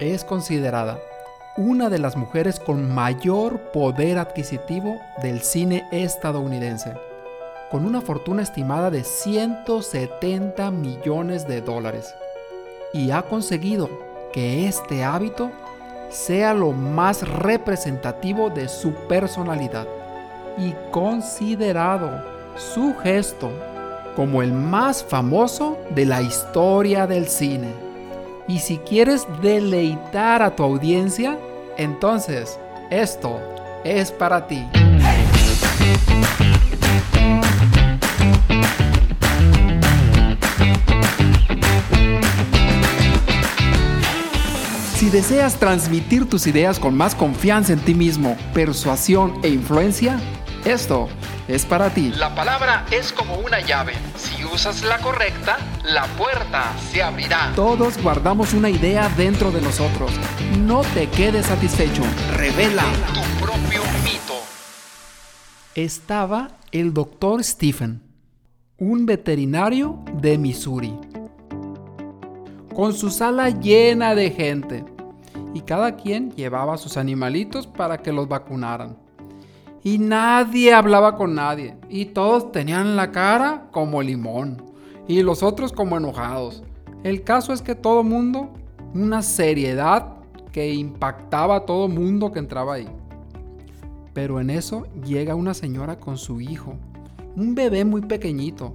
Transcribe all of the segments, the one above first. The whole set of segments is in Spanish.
es considerada una de las mujeres con mayor poder adquisitivo del cine estadounidense, con una fortuna estimada de 170 millones de dólares, y ha conseguido que este hábito sea lo más representativo de su personalidad y considerado su gesto como el más famoso de la historia del cine. Y si quieres deleitar a tu audiencia, entonces esto es para ti. Si deseas transmitir tus ideas con más confianza en ti mismo, persuasión e influencia, esto es para ti. La palabra es como una llave. Usas la correcta, la puerta se abrirá. Todos guardamos una idea dentro de nosotros. No te quedes satisfecho. Revela tu propio mito. Estaba el doctor Stephen, un veterinario de Missouri, con su sala llena de gente. Y cada quien llevaba sus animalitos para que los vacunaran y nadie hablaba con nadie. Y todos tenían la cara como limón y los otros como enojados. El caso es que todo mundo, una seriedad que impactaba a todo mundo que entraba ahí. Pero en eso llega una señora con su hijo, un bebé muy pequeñito.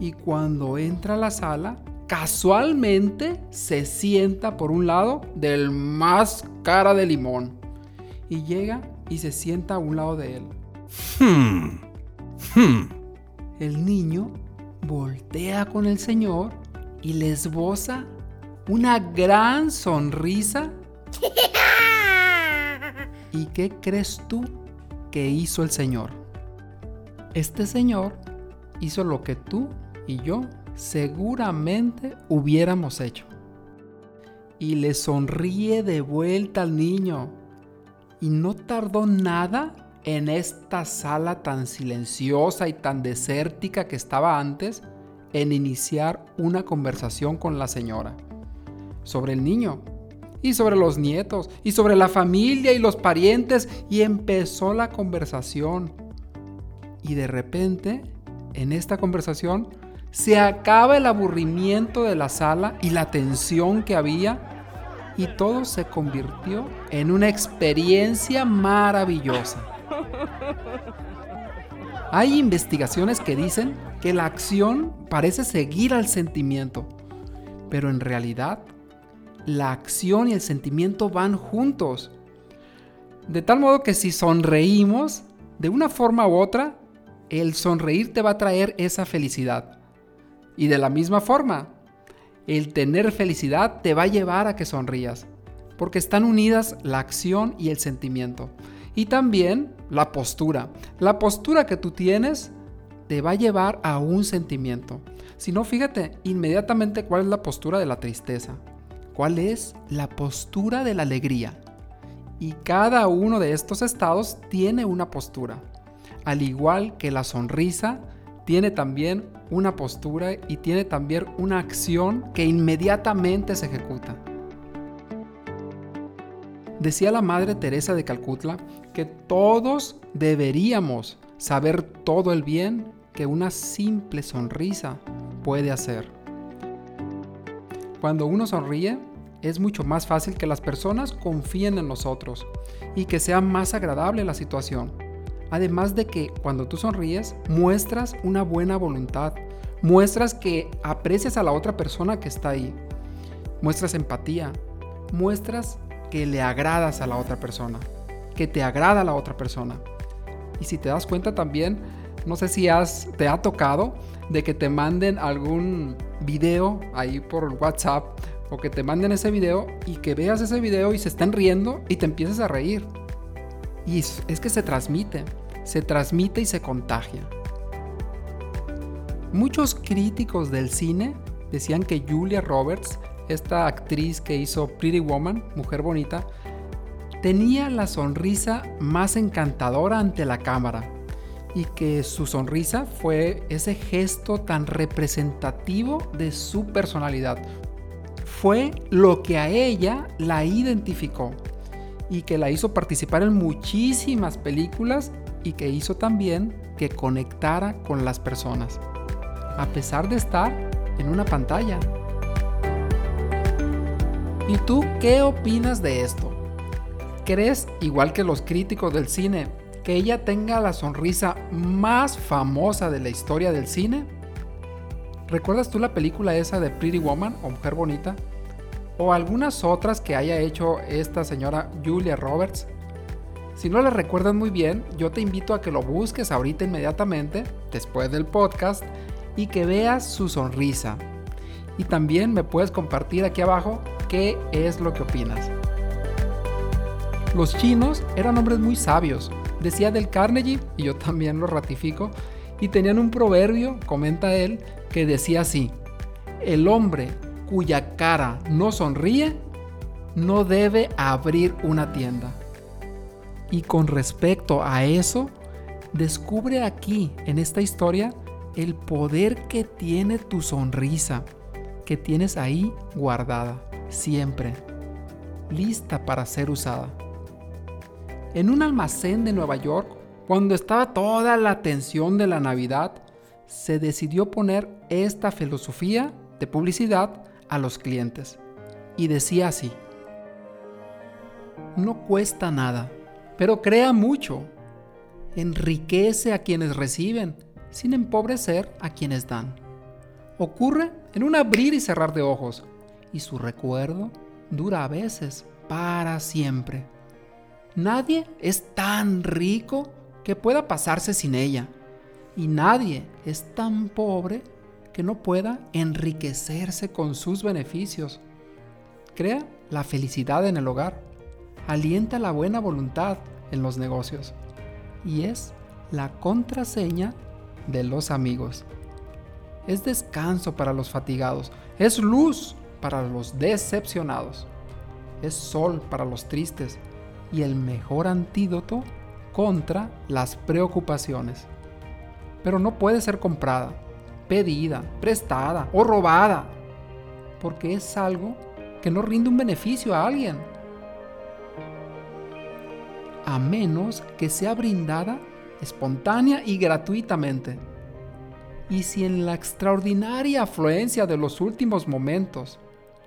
Y cuando entra a la sala, casualmente se sienta por un lado del más cara de limón. Y llega y se sienta a un lado de él. Hmm. Hmm. El niño voltea con el Señor y le esboza una gran sonrisa. ¿Y qué crees tú que hizo el Señor? Este Señor hizo lo que tú y yo seguramente hubiéramos hecho. Y le sonríe de vuelta al niño y no tardó nada en esta sala tan silenciosa y tan desértica que estaba antes en iniciar una conversación con la señora sobre el niño y sobre los nietos y sobre la familia y los parientes y empezó la conversación. Y de repente, en esta conversación, se acaba el aburrimiento de la sala y la tensión que había y todo se convirtió en una experiencia maravillosa. Hay investigaciones que dicen que la acción parece seguir al sentimiento, pero en realidad la acción y el sentimiento van juntos. De tal modo que si sonreímos, de una forma u otra, el sonreír te va a traer esa felicidad. Y de la misma forma, el tener felicidad te va a llevar a que sonrías, porque están unidas la acción y el sentimiento. Y también la postura. La postura que tú tienes te va a llevar a un sentimiento. Si no, fíjate inmediatamente cuál es la postura de la tristeza. ¿Cuál es la postura de la alegría? Y cada uno de estos estados tiene una postura. Al igual que la sonrisa, tiene también una postura y tiene también una acción que inmediatamente se ejecuta. Decía la Madre Teresa de Calcuta que todos deberíamos saber todo el bien que una simple sonrisa puede hacer. Cuando uno sonríe, es mucho más fácil que las personas confíen en nosotros y que sea más agradable la situación. Además de que cuando tú sonríes, muestras una buena voluntad, muestras que aprecias a la otra persona que está ahí, muestras empatía, muestras que le agradas a la otra persona, que te agrada a la otra persona. Y si te das cuenta también, no sé si has, te ha tocado de que te manden algún video ahí por WhatsApp o que te manden ese video y que veas ese video y se están riendo y te empieces a reír. Y es, que se transmite, se transmite y se contagia. Muchos críticos del cine decían que Julia Roberts, esta actriz que hizo Pretty Woman, Mujer Bonita, tenía la sonrisa más encantadora ante la cámara y que su sonrisa fue ese gesto tan representativo de su personalidad. fue lo que a ella la identificó y que la hizo participar en muchísimas películas y que hizo también que conectara con las personas, a pesar de estar en una pantalla. ¿Y tú qué opinas de esto? ¿Crees, igual que los críticos del cine, que ella tenga la sonrisa más famosa de la historia del cine? ¿Recuerdas tú la película esa de Pretty Woman o Mujer Bonita? O algunas otras que haya hecho esta señora Julia Roberts. Si no la recuerdas muy bien, yo te invito a que lo busques ahorita inmediatamente, después del podcast, y que veas su sonrisa. Y también me puedes compartir aquí abajo qué es lo que opinas. Los chinos eran hombres muy sabios, decía del Carnegie, y yo también lo ratifico, y tenían un proverbio, comenta él, que decía así, el hombre cuya cara no sonríe no debe abrir una tienda. Y con respecto a eso, descubre aquí, en esta historia, el poder que tiene tu sonrisa, que tienes ahí guardada, siempre, lista para ser usada. En un almacén de Nueva York, cuando estaba toda la atención de la Navidad, se decidió poner esta filosofía de publicidad a los clientes. Y decía así, no cuesta nada, pero crea mucho. Enriquece a quienes reciben, sin empobrecer a quienes dan. Ocurre en un abrir y cerrar de ojos, y su recuerdo dura a veces para siempre. Nadie es tan rico que pueda pasarse sin ella y nadie es tan pobre que no pueda enriquecerse con sus beneficios. Crea la felicidad en el hogar, alienta la buena voluntad en los negocios y es la contraseña de los amigos. Es descanso para los fatigados, es luz para los decepcionados, es sol para los tristes y el mejor antídoto contra las preocupaciones pero no puede ser comprada, pedida, prestada o robada, porque es algo que no rinde un beneficio a alguien, a menos que sea brindada espontánea y gratuitamente. Y si en la extraordinaria afluencia de los últimos momentos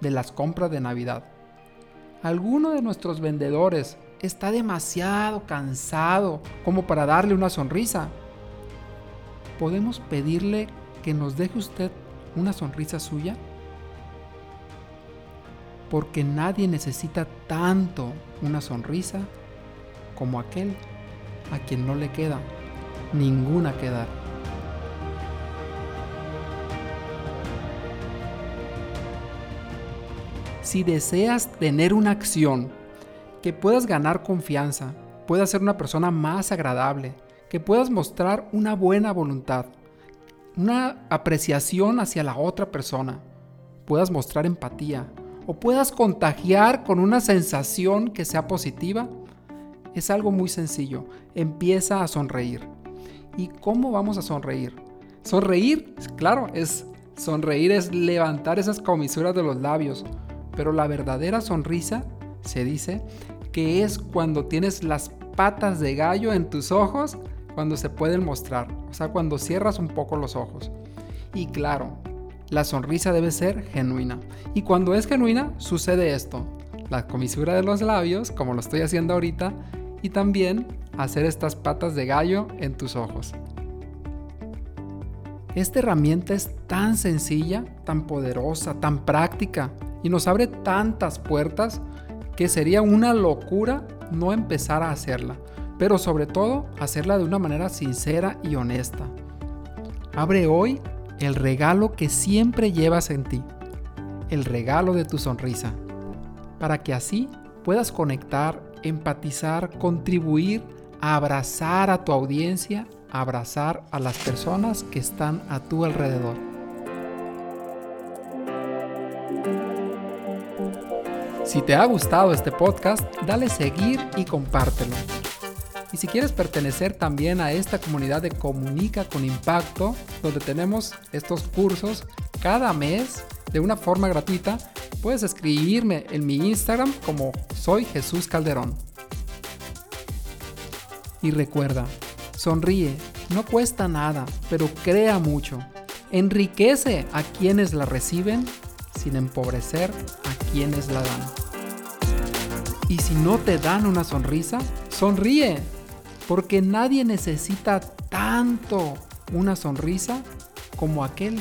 de las compras de Navidad, alguno de nuestros vendedores está demasiado cansado como para darle una sonrisa, ¿podemos pedirle que nos deje usted una sonrisa suya? Porque nadie necesita tanto una sonrisa como aquel a quien no le queda ninguna que dar. Si deseas tener una acción que puedas ganar confianza, puedas ser una persona más agradable, que puedas mostrar una buena voluntad, una apreciación hacia la otra persona, puedas mostrar empatía o puedas contagiar con una sensación que sea positiva, es algo muy sencillo. Empieza a sonreír. ¿Y cómo vamos a sonreír? Sonreír, claro, es sonreír es levantar esas comisuras de los labios, pero la verdadera sonrisa se dice que es cuando tienes las patas de gallo en tus ojos cuando se pueden mostrar, o sea, cuando cierras un poco los ojos. Y claro, la sonrisa debe ser genuina. Y cuando es genuina, sucede esto. La comisura de los labios, como lo estoy haciendo ahorita, y también hacer estas patas de gallo en tus ojos. Esta herramienta es tan sencilla, tan poderosa, tan práctica y nos abre tantas puertas que sería una locura no empezar a hacerla pero sobre todo hacerla de una manera sincera y honesta. Abre hoy el regalo que siempre llevas en ti, el regalo de tu sonrisa, para que así puedas conectar, empatizar, contribuir, abrazar a tu audiencia, abrazar a las personas que están a tu alrededor. Si te ha gustado este podcast, dale seguir y compártelo. Y si quieres pertenecer también a esta comunidad de Comunica con Impacto, donde tenemos estos cursos cada mes de una forma gratuita, Puedes escribirme en mi Instagram como soy Jesús Calderón. Y recuerda, sonríe, no cuesta nada, pero crea mucho. Enriquece a quienes la reciben sin empobrecer a quienes la dan. Y si no te dan una sonrisa, sonríe, porque nadie necesita tanto una sonrisa como aquel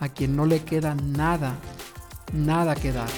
a quien no le queda nada, nada que dar.